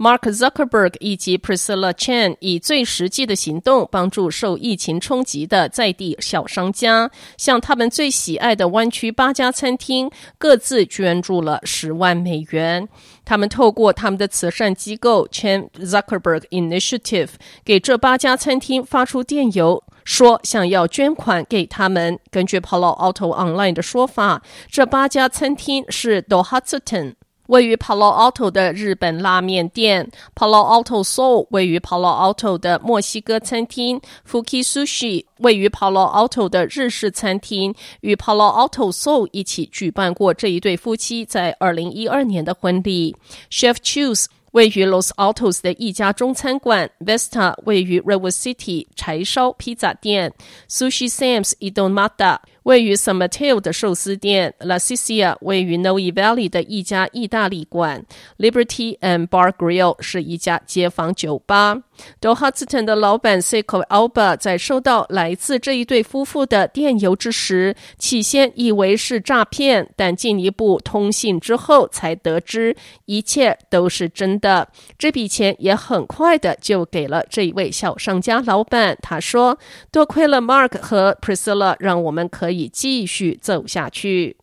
Mark Zuckerberg 以及 Priscilla Chan 以最实际的行动帮助受疫情冲击的在地小商家，向他们最喜爱的湾区八家餐厅各自捐助了十万美元。他们透过他们的慈善机构 Chan Zuckerberg Initiative 给这八家餐厅发出电邮。说想要捐款给他们。根据 Palo Alto Online 的说法，这八家餐厅是 Do Hatsuten 位于 Palo Alto 的日本拉面店，Palo Alto Soul 位于 Palo Alto 的墨西哥餐厅，Fuki Sushi 位于 Palo Alto 的日式餐厅，与 Palo Alto Soul 一起举办过这一对夫妻在二零一二年的婚礼。Chef Choose 位于 Los Altos 的一家中餐馆，Vesta 位于 r e v e r City 柴烧披萨店，Sushi Sam's Idomata 位于 San Mateo 的寿司店 La Sicilia，位于 Noe Valley 的一家意大利馆，Liberty and Bar Grill 是一家街坊酒吧。Do Hudson 的老板 Seiko Alba 在收到来自这一对夫妇的电邮之时，起先以为是诈骗，但进一步通信之后才得知一切都是真的。这笔钱也很快的就给了这一位小商家老板。他说：“多亏了 Mark 和 Priscilla，让我们可可以继续走下去。”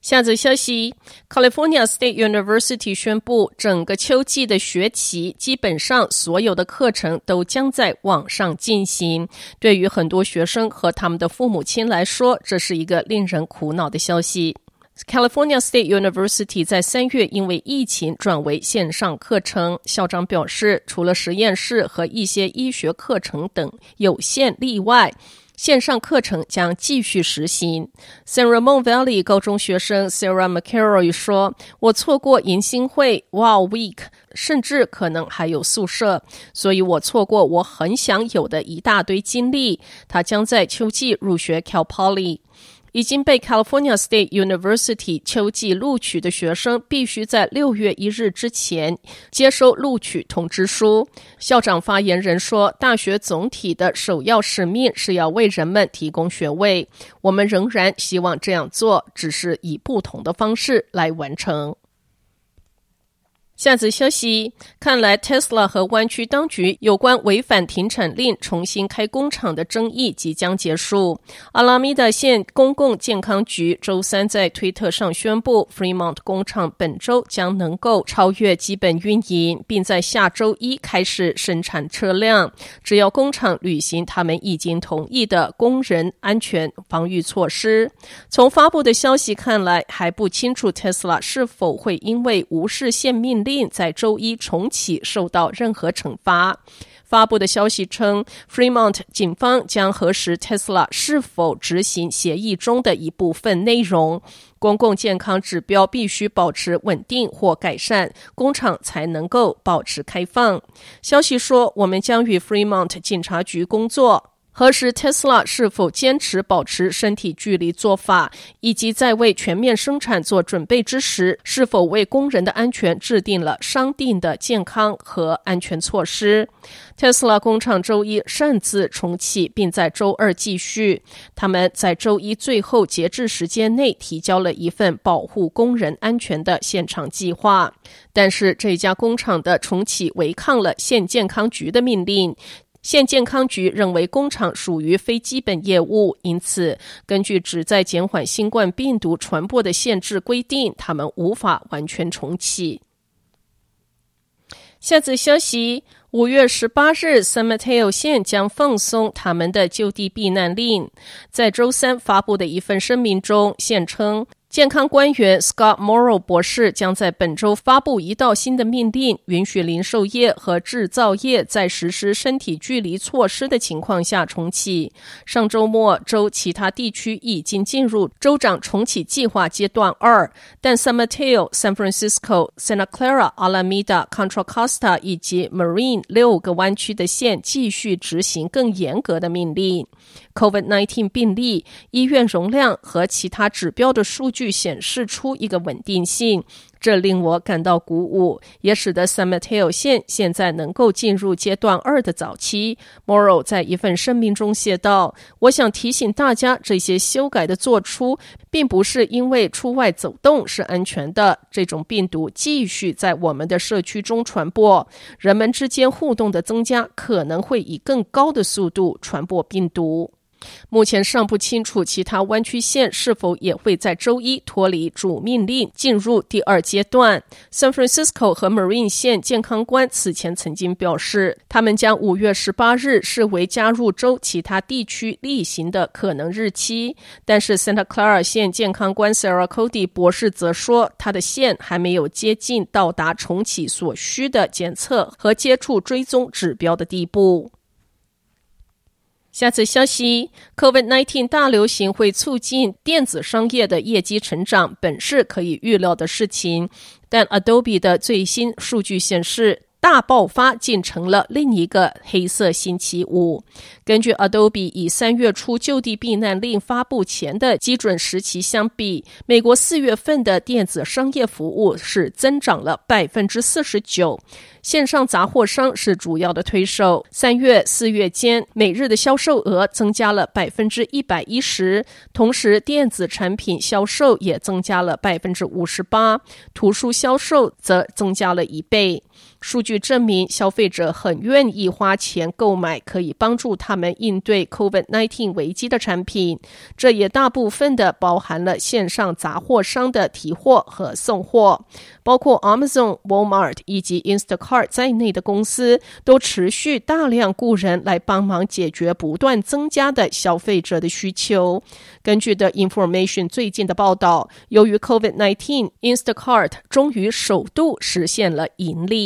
下则消息：California State University 宣布，整个秋季的学期基本上所有的课程都将在网上进行。对于很多学生和他们的父母亲来说，这是一个令人苦恼的消息。California State University 在三月因为疫情转为线上课程，校长表示，除了实验室和一些医学课程等有限例外。线上课程将继续实行。San Ramon Valley 高中学生 Sarah McCarroy 说：“我错过迎新会、Wow Week，甚至可能还有宿舍，所以我错过我很想有的一大堆经历。”他将在秋季入学 Cal Poly。已经被 California State University 秋季录取的学生，必须在六月一日之前接收录取通知书。校长发言人说：“大学总体的首要使命是要为人们提供学位，我们仍然希望这样做，只是以不同的方式来完成。”下则消息，看来 Tesla 和湾区当局有关违反停产令重新开工厂的争议即将结束。阿拉米达县公共健康局周三在推特上宣布，Fremont 工厂本周将能够超越基本运营，并在下周一开始生产车辆，只要工厂履行他们已经同意的工人安全防御措施。从发布的消息看来，还不清楚 Tesla 是否会因为无视限命令在周一重启受到任何惩罚。发布的消息称，Fremont 警方将核实 Tesla 是否执行协议中的一部分内容。公共健康指标必须保持稳定或改善，工厂才能够保持开放。消息说，我们将与 Fremont 警察局工作。核实 Tesla 是否坚持保持身体距离做法，以及在为全面生产做准备之时，是否为工人的安全制定了商定的健康和安全措施。Tesla 工厂周一擅自重启，并在周二继续。他们在周一最后截至时间内提交了一份保护工人安全的现场计划，但是这家工厂的重启违抗了县健康局的命令。县健康局认为工厂属于非基本业务，因此根据旨在减缓新冠病毒传播的限制规定，他们无法完全重启。下则消息：五月十八日，San Mateo 县将放松他们的就地避难令。在周三发布的一份声明中，县称。健康官员 Scott Morrow 博士将在本周发布一道新的命令，允许零售业和制造业在实施身体距离措施的情况下重启。上周末，州其他地区已经进入州长重启计划阶段二，但 San Mateo、San Francisco、Santa Clara、Alameda、Contra Costa 以及 Marine 六个湾区的县继续执行更严格的命令。COVID-19 病例、医院容量和其他指标的数据显示出一个稳定性，这令我感到鼓舞，也使得 s a m a t e l 县现在能够进入阶段二的早期。Morrow 在一份声明中写道：“我想提醒大家，这些修改的做出，并不是因为出外走动是安全的。这种病毒继续在我们的社区中传播，人们之间互动的增加可能会以更高的速度传播病毒。”目前尚不清楚其他湾区县是否也会在周一脱离主命令进入第二阶段。San Francisco 和 Marine 县健康官此前曾经表示，他们将五月十八日视为加入州其他地区例行的可能日期。但是 Santa Clara 县健康官 Sarah Cody 博士则说，他的县还没有接近到达重启所需的检测和接触追踪指标的地步。下次消息，COVID-19 大流行会促进电子商业的业绩成长，本是可以预料的事情。但 Adobe 的最新数据显示，大爆发竟成了另一个黑色星期五。根据 Adobe 以三月初就地避难令发布前的基准时期相比，美国四月份的电子商业服务是增长了百分之四十九。线上杂货商是主要的推手，三月、四月间每日的销售额增加了百分之一百一十，同时电子产品销售也增加了百分之五十八，图书销售则增加了一倍。数据证明，消费者很愿意花钱购买可以帮助他们应对 COVID-19 危机的产品，这也大部分的包含了线上杂货商的提货和送货，包括 Amazon、Walmart 以及 Instacart。在内的公司都持续大量雇人来帮忙解决不断增加的消费者的需求。根据 The Information 最近的报道，由于 COVID-19，Instacart 终于首度实现了盈利。